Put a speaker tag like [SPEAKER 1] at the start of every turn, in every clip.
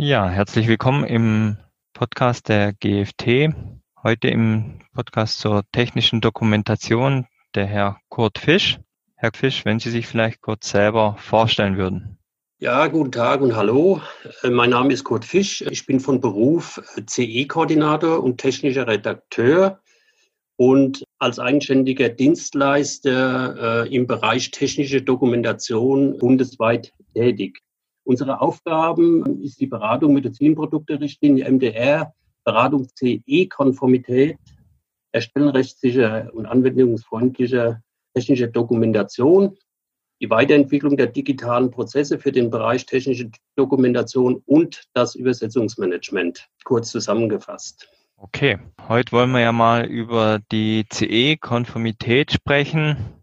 [SPEAKER 1] Ja, herzlich willkommen im Podcast der GFT. Heute im Podcast zur technischen Dokumentation der Herr Kurt Fisch. Herr Fisch, wenn Sie sich vielleicht kurz selber vorstellen würden.
[SPEAKER 2] Ja, guten Tag und hallo. Äh, mein Name ist Kurt Fisch. Ich bin von Beruf äh, CE-Koordinator und technischer Redakteur und als eigenständiger Dienstleister äh, im Bereich technische Dokumentation bundesweit tätig. Unsere Aufgaben ist die Beratung Medizinprodukte-Richtlinie MDR, Beratung CE-Konformität, Erstellen rechtssicher und anwendungsfreundlicher technischer Dokumentation, die Weiterentwicklung der digitalen Prozesse für den Bereich technische Dokumentation und das Übersetzungsmanagement, kurz zusammengefasst.
[SPEAKER 1] Okay, heute wollen wir ja mal über die CE-Konformität sprechen.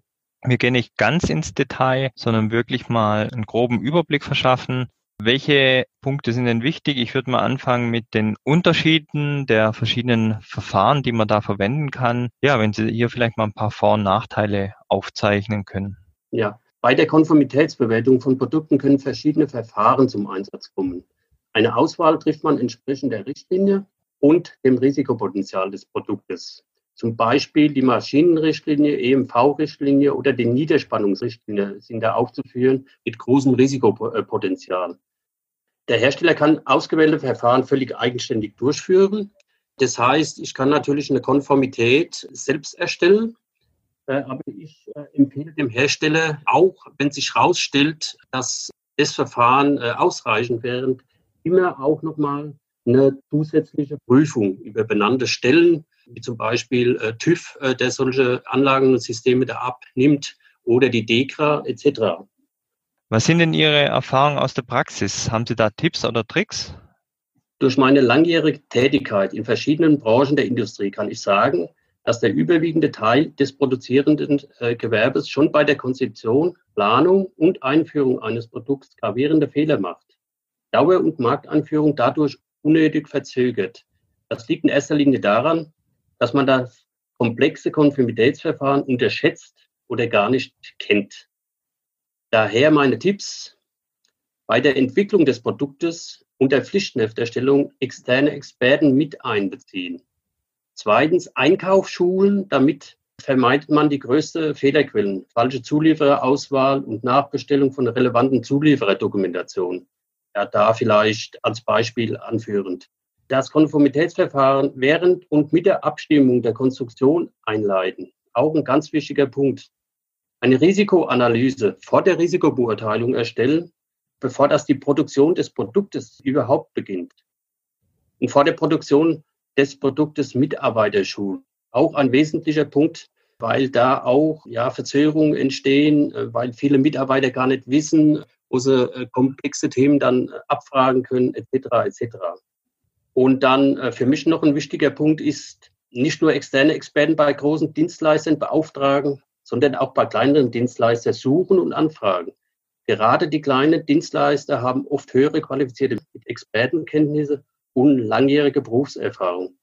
[SPEAKER 1] Wir gehen nicht ganz ins Detail, sondern wirklich mal einen groben Überblick verschaffen. Welche Punkte sind denn wichtig? Ich würde mal anfangen mit den Unterschieden der verschiedenen Verfahren, die man da verwenden kann. Ja, wenn Sie hier vielleicht mal ein paar Vor- und Nachteile aufzeichnen können.
[SPEAKER 2] Ja, bei der Konformitätsbewertung von Produkten können verschiedene Verfahren zum Einsatz kommen. Eine Auswahl trifft man entsprechend der Richtlinie und dem Risikopotenzial des Produktes zum Beispiel die Maschinenrichtlinie, EMV-Richtlinie oder die Niederspannungsrichtlinie sind da aufzuführen mit großem Risikopotenzial. Der Hersteller kann ausgewählte Verfahren völlig eigenständig durchführen. Das heißt, ich kann natürlich eine Konformität selbst erstellen, äh, aber ich äh, empfehle dem Hersteller auch, wenn sich herausstellt, dass das Verfahren äh, ausreichend wäre, immer auch nochmal eine zusätzliche Prüfung über benannte Stellen wie zum Beispiel äh, TÜV, äh, der solche Anlagen und Systeme da abnimmt, oder die DEKRA etc.
[SPEAKER 1] Was sind denn Ihre Erfahrungen aus der Praxis? Haben Sie da Tipps oder Tricks?
[SPEAKER 2] Durch meine langjährige Tätigkeit in verschiedenen Branchen der Industrie kann ich sagen, dass der überwiegende Teil des produzierenden äh, Gewerbes schon bei der Konzeption, Planung und Einführung eines Produkts gravierende Fehler macht. Dauer- und Markteinführung dadurch unnötig verzögert. Das liegt in erster Linie daran, dass man das komplexe Konformitätsverfahren unterschätzt oder gar nicht kennt. Daher meine Tipps bei der Entwicklung des Produktes und der Pflichtenhefterstellung externe Experten mit einbeziehen. Zweitens Einkaufsschulen, damit vermeidet man die größte Fehlerquellen, falsche Zuliefererauswahl und Nachbestellung von relevanten Zuliefererdokumentation. Ja, da vielleicht als Beispiel anführend das Konformitätsverfahren während und mit der Abstimmung der Konstruktion einleiten. Auch ein ganz wichtiger Punkt. Eine Risikoanalyse vor der Risikobeurteilung erstellen, bevor das die Produktion des Produktes überhaupt beginnt. Und vor der Produktion des Produktes Mitarbeiter schulen. Auch ein wesentlicher Punkt, weil da auch ja, Verzögerungen entstehen, äh, weil viele Mitarbeiter gar nicht wissen, wo sie äh, komplexe Themen dann äh, abfragen können, etc. etc. Und dann äh, für mich noch ein wichtiger Punkt ist, nicht nur externe Experten bei großen Dienstleistern beauftragen, sondern auch bei kleineren Dienstleistern suchen und anfragen. Gerade die kleinen Dienstleister haben oft höhere qualifizierte Expertenkenntnisse und langjährige Berufserfahrung.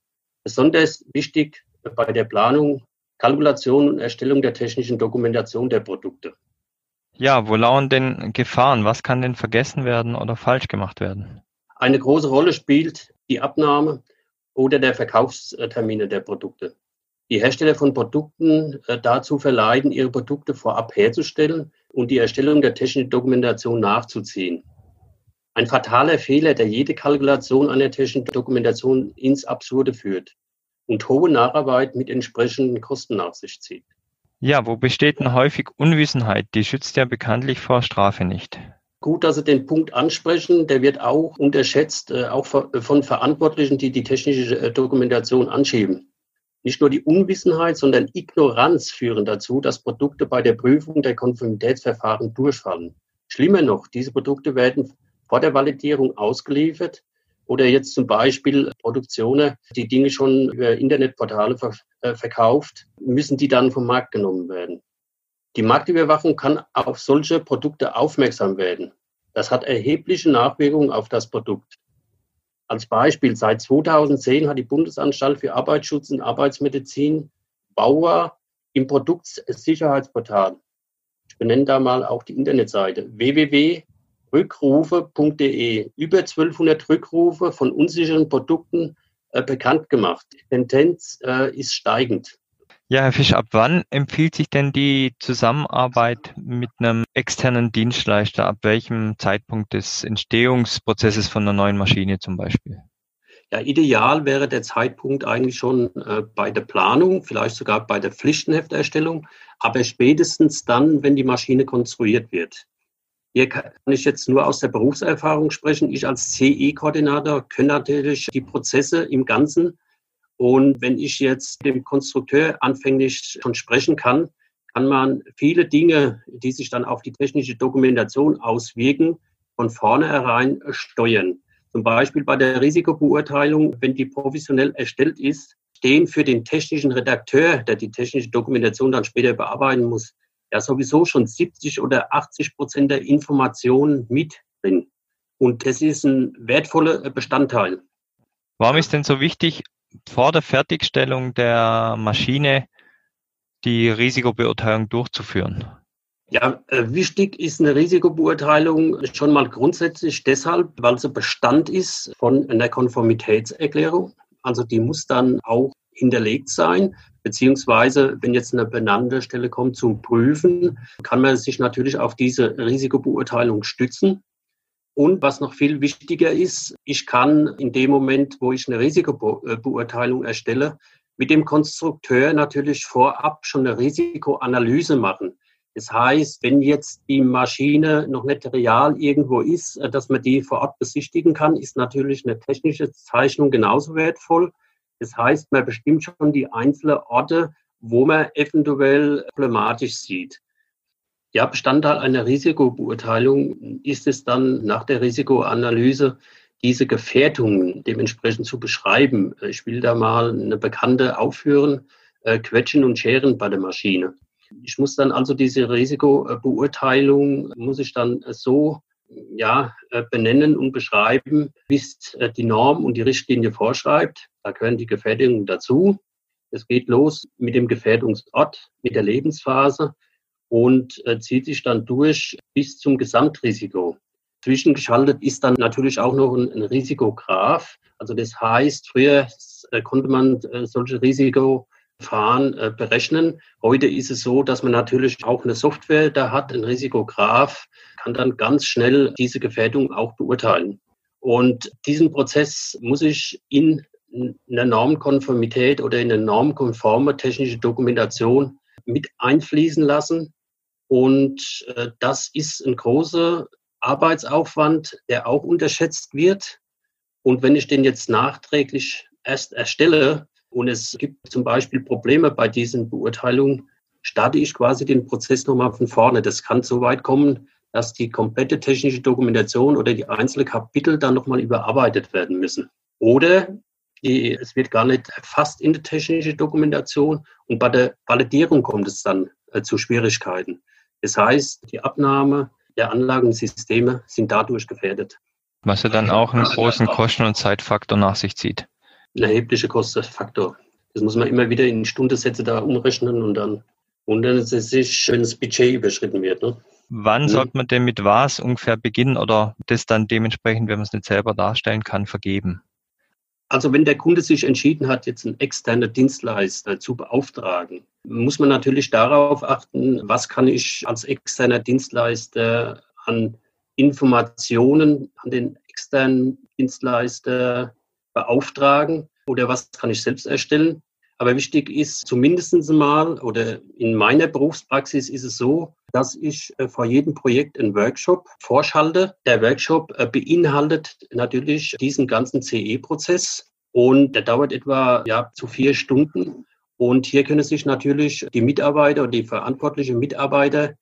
[SPEAKER 2] Besonders wichtig bei der Planung, Kalkulation und Erstellung der technischen Dokumentation der Produkte.
[SPEAKER 1] Ja, wo lauern denn Gefahren? Was kann denn vergessen werden oder falsch gemacht werden?
[SPEAKER 2] Eine große Rolle spielt die Abnahme oder der Verkaufstermine der Produkte. Die Hersteller von Produkten äh, dazu verleiten, ihre Produkte vorab herzustellen und die Erstellung der technischen Dokumentation nachzuziehen. Ein fataler Fehler, der jede Kalkulation einer technischen Dokumentation ins Absurde führt und hohe Nacharbeit mit entsprechenden Kosten nach sich zieht.
[SPEAKER 1] Ja, wo besteht denn häufig Unwissenheit? Die schützt ja bekanntlich vor Strafe nicht.
[SPEAKER 2] Gut, dass Sie den Punkt ansprechen. Der wird auch unterschätzt, äh, auch von Verantwortlichen, die die technische äh, Dokumentation anschieben. Nicht nur die Unwissenheit, sondern Ignoranz führen dazu, dass Produkte bei der Prüfung der Konformitätsverfahren durchfallen. Schlimmer noch, diese Produkte werden vor der Validierung ausgeliefert oder jetzt zum Beispiel Produktionen, die Dinge schon über Internetportale äh, verkauft, müssen die dann vom Markt genommen werden. Die Marktüberwachung kann auf solche Produkte aufmerksam werden. Das hat erhebliche Nachwirkungen auf das Produkt. Als Beispiel, seit 2010 hat die Bundesanstalt für Arbeitsschutz und Arbeitsmedizin Bauer im Produktsicherheitsportal, ich benenne da mal auch die Internetseite, www rückrufe.de über 1200 Rückrufe von unsicheren Produkten äh, bekannt gemacht. Die Tendenz äh, ist steigend.
[SPEAKER 1] Ja, Herr Fisch, ab wann empfiehlt sich denn die Zusammenarbeit mit einem externen Dienstleister? Ab welchem Zeitpunkt des Entstehungsprozesses von einer neuen Maschine zum Beispiel?
[SPEAKER 2] Ja, ideal wäre der Zeitpunkt eigentlich schon äh, bei der Planung, vielleicht sogar bei der Pflichtenhefterstellung, aber spätestens dann, wenn die Maschine konstruiert wird. Hier kann ich jetzt nur aus der Berufserfahrung sprechen. Ich als CE-Koordinator kenne natürlich die Prozesse im Ganzen. Und wenn ich jetzt dem Konstrukteur anfänglich schon sprechen kann, kann man viele Dinge, die sich dann auf die technische Dokumentation auswirken, von vornherein steuern. Zum Beispiel bei der Risikobeurteilung, wenn die professionell erstellt ist, stehen für den technischen Redakteur, der die technische Dokumentation dann später bearbeiten muss, ja sowieso schon 70 oder 80 Prozent der Informationen mit drin. Und das ist ein wertvoller Bestandteil.
[SPEAKER 1] Warum ist denn so wichtig, vor der Fertigstellung der Maschine die Risikobeurteilung durchzuführen?
[SPEAKER 2] Ja, äh, wichtig ist eine Risikobeurteilung schon mal grundsätzlich deshalb, weil sie Bestand ist von einer Konformitätserklärung. Also die muss dann auch hinterlegt sein. Beziehungsweise, wenn jetzt eine benannte Stelle kommt zum Prüfen, kann man sich natürlich auf diese Risikobeurteilung stützen. Und was noch viel wichtiger ist, ich kann in dem Moment, wo ich eine Risikobeurteilung erstelle, mit dem Konstrukteur natürlich vorab schon eine Risikoanalyse machen. Das heißt, wenn jetzt die Maschine noch nicht real irgendwo ist, dass man die vor Ort besichtigen kann, ist natürlich eine technische Zeichnung genauso wertvoll. Das heißt, man bestimmt schon die einzelnen Orte, wo man eventuell problematisch sieht. Ja, Bestandteil einer Risikobeurteilung ist es dann nach der Risikoanalyse, diese Gefährdungen dementsprechend zu beschreiben. Ich will da mal eine bekannte aufführen, äh, Quetschen und Scheren bei der Maschine. Ich muss dann also diese Risikobeurteilung, muss ich dann so ja, äh, benennen und beschreiben, wie es äh, die Norm und die Richtlinie vorschreibt. Da gehören die Gefährdungen dazu. Es geht los mit dem Gefährdungsort, mit der Lebensphase und äh, zieht sich dann durch bis zum Gesamtrisiko. Zwischengeschaltet ist dann natürlich auch noch ein, ein Risikograph. Also das heißt, früher konnte man solche Risiko Fahren äh, berechnen. Heute ist es so, dass man natürlich auch eine Software da hat, ein Risikograph, kann dann ganz schnell diese Gefährdung auch beurteilen. Und diesen Prozess muss ich in einer Normkonformität oder in eine normkonforme technische Dokumentation mit einfließen lassen. Und äh, das ist ein großer Arbeitsaufwand, der auch unterschätzt wird. Und wenn ich den jetzt nachträglich erst erstelle, und es gibt zum Beispiel Probleme bei diesen Beurteilungen, starte ich quasi den Prozess nochmal von vorne. Das kann so weit kommen, dass die komplette technische Dokumentation oder die einzelnen Kapitel dann nochmal überarbeitet werden müssen. Oder die, es wird gar nicht erfasst in der technischen Dokumentation und bei der Validierung kommt es dann äh, zu Schwierigkeiten. Das heißt, die Abnahme der Anlagensysteme sind dadurch gefährdet.
[SPEAKER 1] Was ja dann auch einen großen Kosten- und Zeitfaktor nach sich zieht
[SPEAKER 2] ein erheblicher Kostenfaktor. Das muss man immer wieder in Stundensätze da umrechnen und dann wundern sie sich, wenn das Budget überschritten wird. Ne?
[SPEAKER 1] Wann ja. sollte man denn mit was ungefähr beginnen oder das dann dementsprechend, wenn man es nicht selber darstellen kann, vergeben?
[SPEAKER 2] Also wenn der Kunde sich entschieden hat, jetzt einen externen Dienstleister zu beauftragen, muss man natürlich darauf achten, was kann ich als externer Dienstleister an Informationen an den externen Dienstleister beauftragen oder was kann ich selbst erstellen. Aber wichtig ist zumindest mal oder in meiner Berufspraxis ist es so, dass ich äh, vor jedem Projekt einen Workshop vorschalte. Der Workshop äh, beinhaltet natürlich diesen ganzen CE-Prozess und der dauert etwa ja, zu vier Stunden. Und hier können sich natürlich die Mitarbeiter und die verantwortlichen Mitarbeiter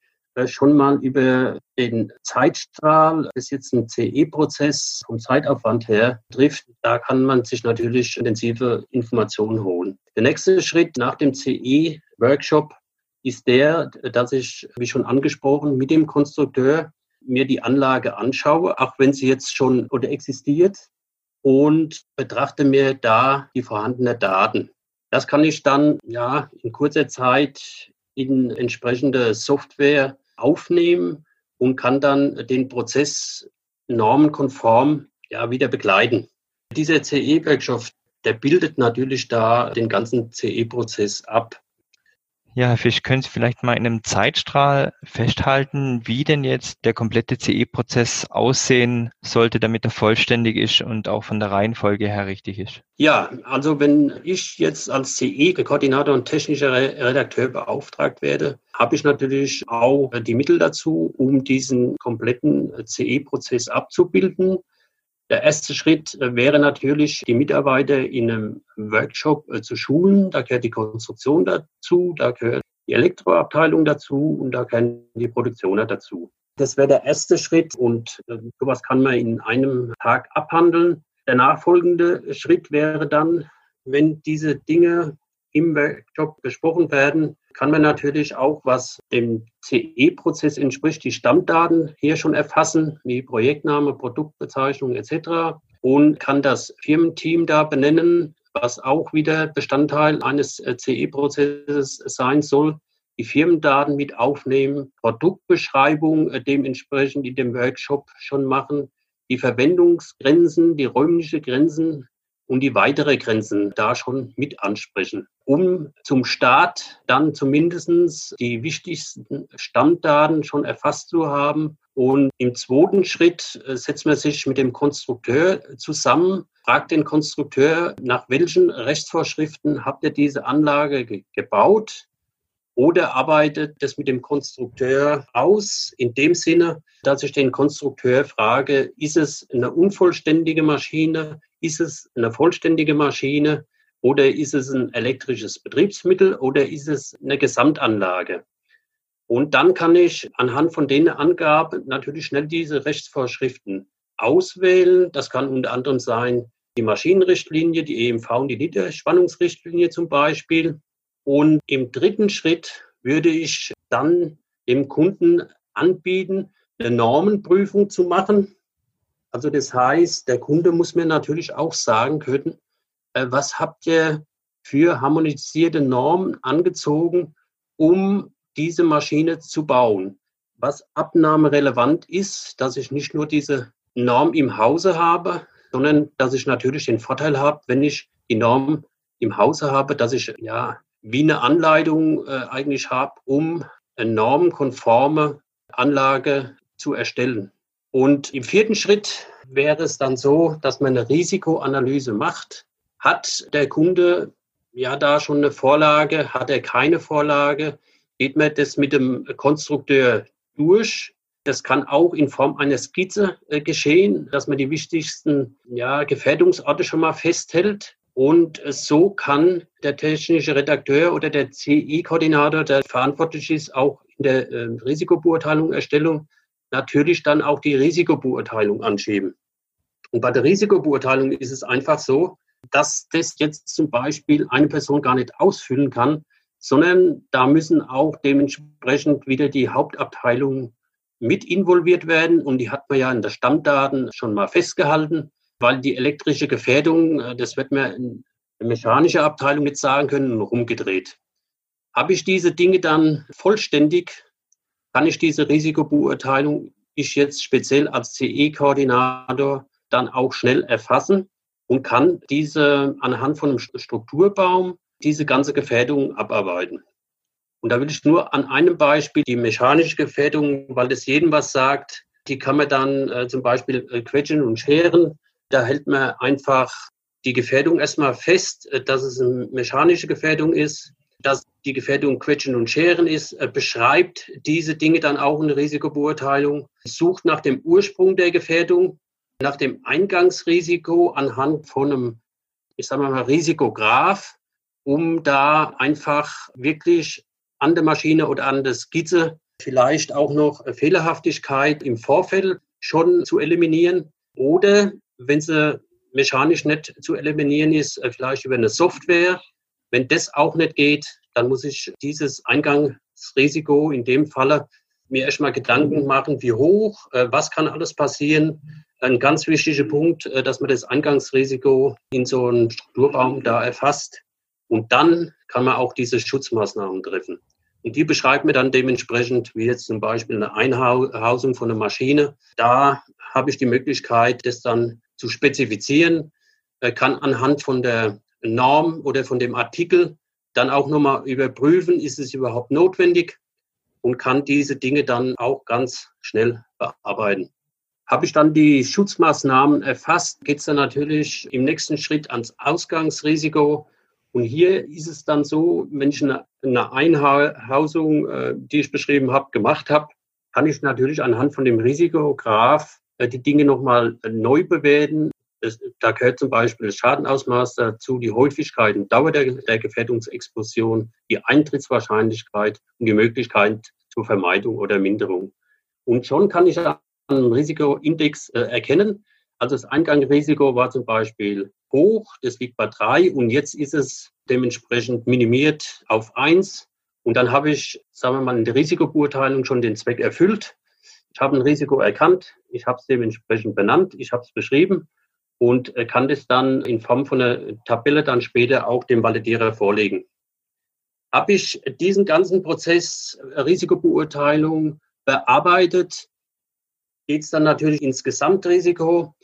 [SPEAKER 2] schon mal über den Zeitstrahl, das jetzt ein CE-Prozess vom Zeitaufwand her trifft, da kann man sich natürlich intensive Informationen holen. Der nächste Schritt nach dem CE-Workshop ist der, dass ich, wie schon angesprochen, mit dem Konstrukteur mir die Anlage anschaue, auch wenn sie jetzt schon oder existiert und betrachte mir da die vorhandenen Daten. Das kann ich dann ja in kurzer Zeit in entsprechende Software aufnehmen und kann dann den Prozess normenkonform ja, wieder begleiten. Dieser CE-Workshop, der bildet natürlich da den ganzen CE-Prozess ab.
[SPEAKER 1] Ja, Herr Fisch, können Sie vielleicht mal in einem Zeitstrahl festhalten, wie denn jetzt der komplette CE-Prozess aussehen sollte, damit er vollständig ist und auch von der Reihenfolge her richtig ist?
[SPEAKER 2] Ja, also wenn ich jetzt als CE-Koordinator und technischer Redakteur beauftragt werde, habe ich natürlich auch die Mittel dazu, um diesen kompletten CE-Prozess abzubilden. Der erste Schritt wäre natürlich, die Mitarbeiter in einem Workshop äh, zu schulen. Da gehört die Konstruktion dazu, da gehört die Elektroabteilung dazu und da gehören die Produktioner dazu. Das wäre der erste Schritt und äh, sowas kann man in einem Tag abhandeln. Der nachfolgende Schritt wäre dann, wenn diese Dinge im Workshop besprochen werden, kann man natürlich auch, was dem CE-Prozess entspricht, die Stammdaten hier schon erfassen, wie Projektname, Produktbezeichnung etc. und kann das Firmenteam da benennen, was auch wieder Bestandteil eines CE-Prozesses sein soll. Die Firmendaten mit aufnehmen, Produktbeschreibung äh, dementsprechend in dem Workshop schon machen, die Verwendungsgrenzen, die räumliche Grenzen und die weitere Grenzen da schon mit ansprechen, um zum Start dann zumindest die wichtigsten Stammdaten schon erfasst zu haben. Und im zweiten Schritt äh, setzt man sich mit dem Konstrukteur zusammen, fragt den Konstrukteur, nach welchen Rechtsvorschriften habt ihr diese Anlage ge gebaut? Oder arbeitet das mit dem Konstrukteur aus, in dem Sinne, dass ich den Konstrukteur frage, ist es eine unvollständige Maschine, ist es eine vollständige Maschine oder ist es ein elektrisches Betriebsmittel oder ist es eine Gesamtanlage? Und dann kann ich anhand von den Angaben natürlich schnell diese Rechtsvorschriften auswählen. Das kann unter anderem sein die Maschinenrichtlinie, die EMV und die Niederspannungsrichtlinie zum Beispiel. Und im dritten Schritt würde ich dann dem Kunden anbieten, eine Normenprüfung zu machen. Also das heißt, der Kunde muss mir natürlich auch sagen können, äh, was habt ihr für harmonisierte Normen angezogen, um diese Maschine zu bauen. Was abnahmerelevant ist, dass ich nicht nur diese Norm im Hause habe, sondern dass ich natürlich den Vorteil habe, wenn ich die Norm im Hause habe, dass ich ja wie eine Anleitung äh, eigentlich habe, um eine normkonforme Anlage zu erstellen. Und im vierten Schritt wäre es dann so, dass man eine Risikoanalyse macht. Hat der Kunde ja da schon eine Vorlage? Hat er keine Vorlage? Geht man das mit dem Konstrukteur durch? Das kann auch in Form einer Skizze äh, geschehen, dass man die wichtigsten ja, Gefährdungsorte schon mal festhält. Und so kann der technische Redakteur oder der CI-Koordinator, der verantwortlich ist, auch in der äh, Risikobeurteilung, Erstellung, natürlich dann auch die Risikobeurteilung anschieben. Und bei der Risikobeurteilung ist es einfach so, dass das jetzt zum Beispiel eine Person gar nicht ausfüllen kann, sondern da müssen auch dementsprechend wieder die Hauptabteilungen mit involviert werden. Und die hat man ja in der Stammdaten schon mal festgehalten, weil die elektrische Gefährdung, äh, das wird man in der mechanischen Abteilung nicht sagen können, rumgedreht. Habe ich diese Dinge dann vollständig kann ich diese Risikobeurteilung, ich jetzt speziell als CE-Koordinator, dann auch schnell erfassen und kann diese anhand von einem Strukturbaum diese ganze Gefährdung abarbeiten. Und da will ich nur an einem Beispiel die mechanische Gefährdung, weil das jedem was sagt, die kann man dann äh, zum Beispiel äh, quetschen und scheren. Da hält man einfach die Gefährdung erstmal fest, äh, dass es eine mechanische Gefährdung ist dass die Gefährdung Quetschen und Scheren ist, äh, beschreibt diese Dinge dann auch in Risikobeurteilung, sucht nach dem Ursprung der Gefährdung, nach dem Eingangsrisiko anhand von einem, ich sage mal, Risikograph, um da einfach wirklich an der Maschine oder an der Skizze vielleicht auch noch Fehlerhaftigkeit im Vorfeld schon zu eliminieren oder wenn sie mechanisch nicht zu eliminieren ist, äh, vielleicht über eine Software. Wenn das auch nicht geht, dann muss ich dieses Eingangsrisiko in dem Falle mir erstmal Gedanken machen, wie hoch, äh, was kann alles passieren. Ein ganz wichtiger Punkt, äh, dass man das Eingangsrisiko in so einem Strukturbaum da erfasst. Und dann kann man auch diese Schutzmaßnahmen treffen. Und die beschreibt mir dann dementsprechend, wie jetzt zum Beispiel eine Einhausung von einer Maschine. Da habe ich die Möglichkeit, das dann zu spezifizieren, kann anhand von der Norm oder von dem Artikel dann auch nochmal überprüfen, ist es überhaupt notwendig und kann diese Dinge dann auch ganz schnell bearbeiten. Habe ich dann die Schutzmaßnahmen erfasst, geht es dann natürlich im nächsten Schritt ans Ausgangsrisiko. Und hier ist es dann so, wenn ich eine, eine Einhausung, äh, die ich beschrieben habe, gemacht habe, kann ich natürlich anhand von dem Risikograph äh, die Dinge nochmal neu bewerten das, da gehört zum Beispiel das Schadenausmaß dazu, die Häufigkeit und Dauer der, der Gefährdungsexplosion, die Eintrittswahrscheinlichkeit und die Möglichkeit zur Vermeidung oder Minderung. Und schon kann ich einen Risikoindex äh, erkennen. Also das Eingangrisiko war zum Beispiel hoch, das liegt bei drei und jetzt ist es dementsprechend minimiert auf eins. Und dann habe ich, sagen wir mal, in der Risikobeurteilung schon den Zweck erfüllt. Ich habe ein Risiko erkannt, ich habe es dementsprechend benannt, ich habe es beschrieben und äh, kann das dann in Form von einer Tabelle dann später auch dem Validierer vorlegen. Habe ich diesen ganzen Prozess äh, Risikobeurteilung bearbeitet, geht es dann natürlich ins Gesamtrisiko.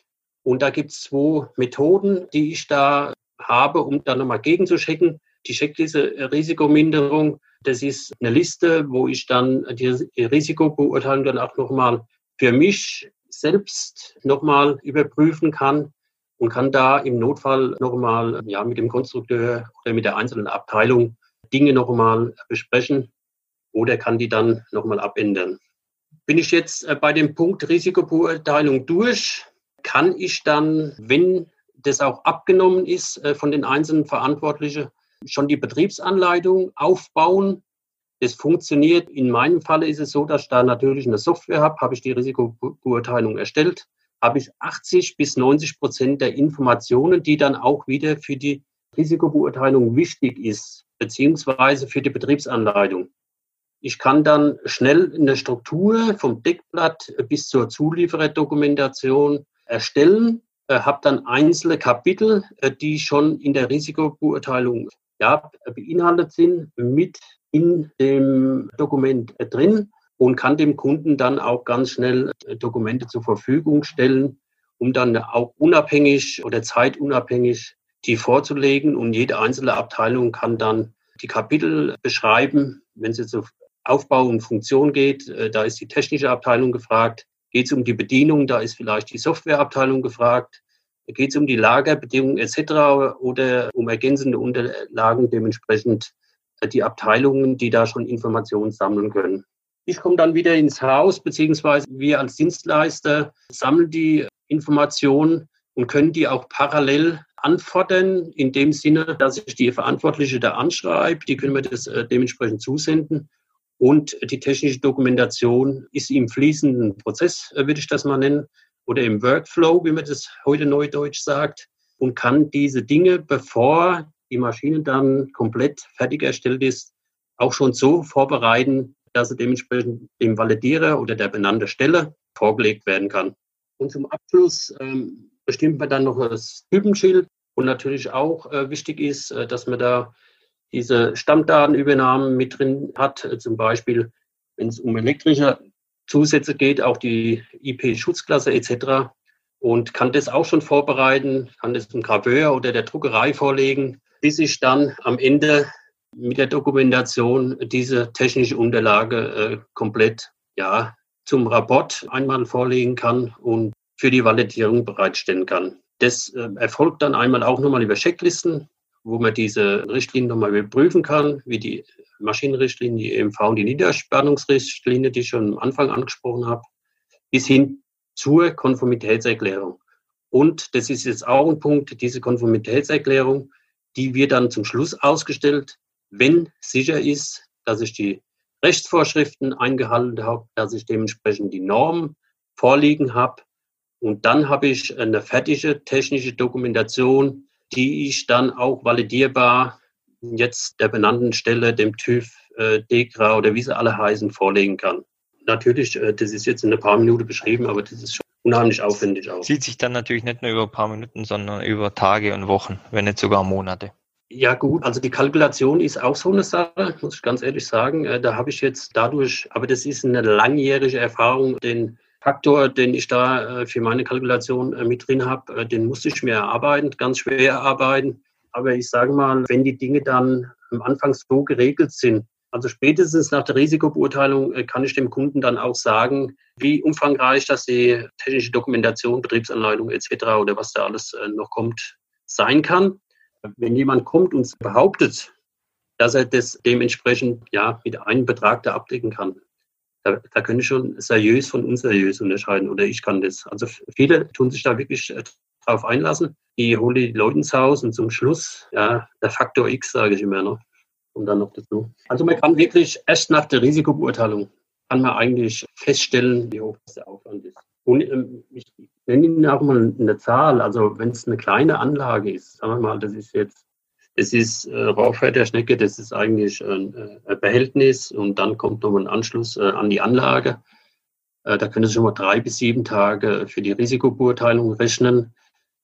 [SPEAKER 2] Und da gibt es zwei Methoden, die ich da habe, um dann nochmal gegenzuchecken. Die Checkliste äh, Risikominderung, das ist eine Liste, wo ich dann die Risikobeurteilung dann auch nochmal für mich selbst nochmal überprüfen kann und kann da im Notfall nochmal ja, mit dem Konstrukteur oder mit der einzelnen Abteilung Dinge nochmal besprechen oder kann die dann nochmal abändern. Bin ich jetzt äh, bei dem Punkt Risikobeurteilung durch, kann ich dann, wenn das auch abgenommen ist äh, von den einzelnen Verantwortlichen, schon die Betriebsanleitung aufbauen. Das funktioniert. In meinem Falle ist es so, dass ich da natürlich eine Software habe, habe ich die Risikobeurteilung erstellt habe ich 80 bis 90 Prozent der Informationen, die dann auch wieder für die Risikobeurteilung wichtig ist, beziehungsweise für die Betriebsanleitung. Ich kann dann schnell eine Struktur vom Deckblatt bis zur Zuliefererdokumentation erstellen, äh, habe dann einzelne Kapitel, äh, die schon in der Risikobeurteilung ja, beinhaltet sind, mit in dem Dokument drin und kann dem Kunden dann auch ganz schnell äh, Dokumente zur Verfügung stellen, um dann auch unabhängig oder zeitunabhängig die vorzulegen. Und jede einzelne Abteilung kann dann die Kapitel beschreiben. Wenn es jetzt auf Aufbau und Funktion geht, äh, da ist die technische Abteilung gefragt. Geht es um die Bedienung, da ist vielleicht die Softwareabteilung gefragt. Geht es um die Lagerbedingungen etc. oder um ergänzende Unterlagen, dementsprechend äh, die Abteilungen, die da schon Informationen sammeln können. Ich komme dann wieder ins Haus, beziehungsweise wir als Dienstleister sammeln die Informationen und können die auch parallel anfordern, in dem Sinne, dass ich die Verantwortliche da anschreibe. Die können wir das äh, dementsprechend zusenden. Und die technische Dokumentation ist im fließenden Prozess, äh, würde ich das mal nennen, oder im Workflow, wie man das heute neudeutsch sagt, und kann diese Dinge, bevor die Maschine dann komplett fertig erstellt ist, auch schon so vorbereiten, dass er dementsprechend dem Validierer oder der benannten Stelle vorgelegt werden kann. Und zum Abschluss ähm, bestimmt man dann noch das Typenschild und natürlich auch äh, wichtig ist, äh, dass man da diese Stammdatenübernahmen mit drin hat, äh, zum Beispiel wenn es um elektrische Zusätze geht, auch die IP-Schutzklasse etc. Und kann das auch schon vorbereiten, kann das dem Graveur oder der Druckerei vorlegen, bis ich dann am Ende mit der Dokumentation diese technische Unterlage äh, komplett ja, zum Rapport einmal vorlegen kann und für die Validierung bereitstellen kann. Das äh, erfolgt dann einmal auch nochmal über Checklisten, wo man diese Richtlinien nochmal überprüfen kann, wie die Maschinenrichtlinie, die EMV und die Niederspannungsrichtlinie, die ich schon am Anfang angesprochen habe, bis hin zur Konformitätserklärung. Und das ist jetzt auch ein Punkt, diese Konformitätserklärung, die wird dann zum Schluss ausgestellt, wenn sicher ist, dass ich die Rechtsvorschriften eingehalten habe, dass ich dementsprechend die Normen vorliegen habe. Und dann habe ich eine fertige technische Dokumentation, die ich dann auch validierbar jetzt der benannten Stelle, dem TÜV, äh, DEKRA oder wie sie alle heißen, vorlegen kann. Natürlich, äh, das ist jetzt in ein paar Minuten beschrieben, aber das ist schon unheimlich aufwendig
[SPEAKER 1] aus. Sieht sich dann natürlich nicht nur über ein paar Minuten, sondern über Tage und Wochen, wenn nicht sogar Monate.
[SPEAKER 2] Ja gut, also die Kalkulation ist auch so eine Sache, muss ich ganz ehrlich sagen. Äh, da habe ich jetzt dadurch, aber das ist eine langjährige Erfahrung, den Faktor, den ich da äh, für meine Kalkulation äh, mit drin habe, den musste ich mir erarbeiten, ganz schwer erarbeiten. Aber ich sage mal, wenn die Dinge dann am Anfang so geregelt sind, also spätestens nach der Risikobeurteilung kann ich dem Kunden dann auch sagen, wie umfangreich das die technische Dokumentation, Betriebsanleitung etc. oder was da alles noch kommt, sein kann wenn jemand kommt und behauptet, dass er das dementsprechend ja mit einem Betrag da abdecken kann, da, da können ich schon seriös von unseriös unterscheiden oder ich kann das. Also viele tun sich da wirklich äh, drauf einlassen. Die holen die Leute ins Haus und zum Schluss, ja, der Faktor X, sage ich immer noch. Und dann noch dazu. Also man kann wirklich erst nach der Risikobeurteilung kann man eigentlich feststellen, wie hoch der Aufwand ist. Und ähm, ich nenne Ihnen auch mal eine Zahl. Also wenn es eine kleine Anlage ist, sagen wir mal, das ist jetzt, das ist äh, Rauchfett der Schnecke, das ist eigentlich ein, äh, ein Behältnis und dann kommt noch ein Anschluss äh, an die Anlage. Äh, da können Sie schon mal drei bis sieben Tage für die Risikobeurteilung rechnen.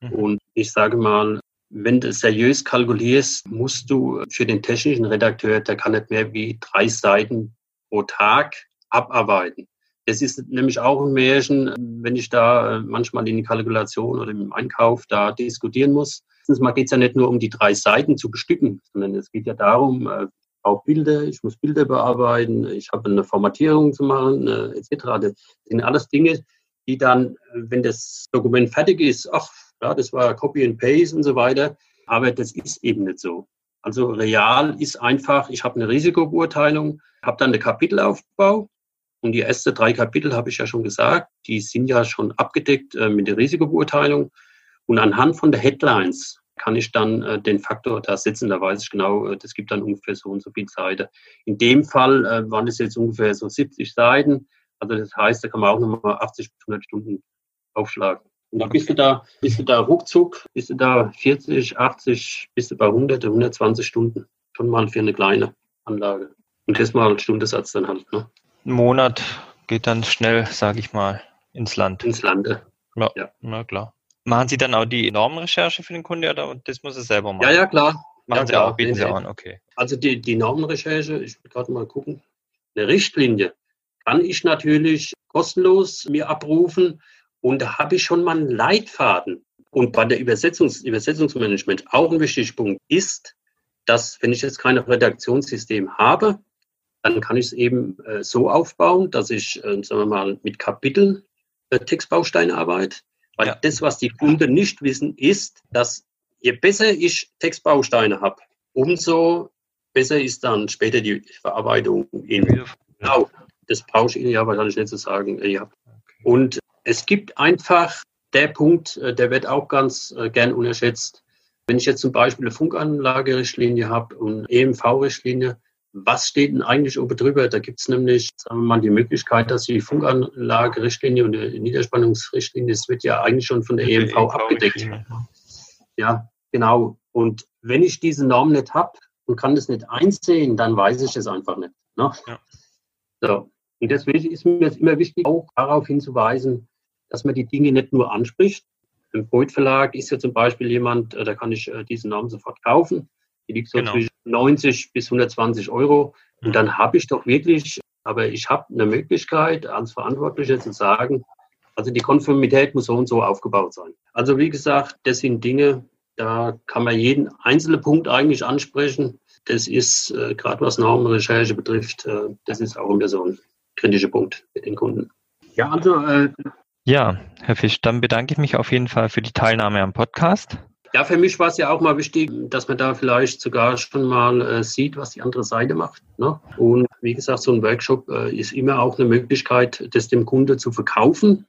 [SPEAKER 2] Mhm. Und ich sage mal, wenn du seriös kalkulierst, musst du für den technischen Redakteur, der kann nicht mehr wie drei Seiten pro Tag abarbeiten. Es ist nämlich auch ein Märchen, wenn ich da äh, manchmal in die Kalkulation oder im Einkauf da diskutieren muss. Erstens mal geht es ja nicht nur um die drei Seiten zu bestücken, sondern es geht ja darum, äh, auch Bilder, ich muss Bilder bearbeiten, ich habe eine Formatierung zu machen, äh, etc. Das sind alles Dinge, die dann, wenn das Dokument fertig ist, ach, ja, das war Copy and Paste und so weiter, aber das ist eben nicht so. Also real ist einfach, ich habe eine Risikobeurteilung, habe dann einen Kapitelaufbau, und die ersten drei Kapitel habe ich ja schon gesagt, die sind ja schon abgedeckt äh, mit der Risikobeurteilung. Und anhand von der Headlines kann ich dann äh, den Faktor da setzen. Da weiß ich genau, äh, das gibt dann ungefähr so und so viel Seiten. In dem Fall äh, waren es jetzt ungefähr so 70 Seiten. Also das heißt, da kann man auch nochmal 80 bis 100 Stunden aufschlagen. Und dann bist du da, bist du da ruckzuck, bist du da 40, 80, bist du bei 100, 120 Stunden. Schon mal für eine kleine Anlage. Und das mal Stundensatz dann halt. Ne?
[SPEAKER 1] Ein Monat geht dann schnell, sage ich mal, ins Land.
[SPEAKER 2] Ins Lande.
[SPEAKER 1] Ja, ja. na klar. Machen Sie dann auch die Normenrecherche für den Kunde oder das muss er selber machen?
[SPEAKER 2] Ja, ja, klar.
[SPEAKER 1] Machen
[SPEAKER 2] ja,
[SPEAKER 1] Sie
[SPEAKER 2] klar.
[SPEAKER 1] auch, bieten Sie auch an, okay.
[SPEAKER 2] Also die, die Normenrecherche, ich will gerade mal gucken, eine Richtlinie kann ich natürlich kostenlos mir abrufen und da habe ich schon mal einen Leitfaden. Und bei der Übersetzungs Übersetzungsmanagement auch ein wichtiger Punkt ist, dass wenn ich jetzt kein Redaktionssystem habe, dann kann ich es eben äh, so aufbauen, dass ich, äh, sagen wir mal, mit Kapitel äh, Textbausteine arbeite. Weil ja. das, was die Kunden nicht wissen, ist, dass je besser ich Textbausteine habe, umso besser ist dann später die Verarbeitung in Genau, das brauche ich Ihnen ja wahrscheinlich nicht zu sagen. Ja. Und es gibt einfach der Punkt, äh, der wird auch ganz äh, gern unterschätzt. Wenn ich jetzt zum Beispiel eine Funkanlagerichtlinie habe und EMV-Richtlinie, was steht denn eigentlich oben drüber? Da gibt es nämlich, sagen wir mal, die Möglichkeit, dass die Funkanlage-Richtlinie und die Niederspannungsrichtlinie, das wird ja eigentlich schon von der EMV abgedeckt. Ja, genau. Und wenn ich diese Norm nicht habe und kann das nicht einsehen, dann weiß ich es einfach nicht. Ne? Ja. So. Und deswegen ist mir jetzt immer wichtig, auch darauf hinzuweisen, dass man die Dinge nicht nur anspricht. Im Freud Verlag ist ja zum Beispiel jemand, äh, da kann ich äh, diese Norm sofort kaufen. Die liegt so genau. zwischen 90 bis 120 Euro. Und mhm. dann habe ich doch wirklich, aber ich habe eine Möglichkeit, als Verantwortlicher zu sagen, also die Konformität muss so und so aufgebaut sein. Also wie gesagt, das sind Dinge, da kann man jeden einzelnen Punkt eigentlich ansprechen. Das ist, äh, gerade was Normenrecherche betrifft, äh, das ist auch immer so ein kritischer Punkt mit den Kunden.
[SPEAKER 1] Ja, also. Äh, ja, Herr Fisch, dann bedanke ich mich auf jeden Fall für die Teilnahme am Podcast.
[SPEAKER 2] Ja, für mich war es ja auch mal wichtig, dass man da vielleicht sogar schon mal äh, sieht, was die andere Seite macht. Ne? Und wie gesagt, so ein Workshop äh, ist immer auch eine Möglichkeit, das dem Kunde zu verkaufen.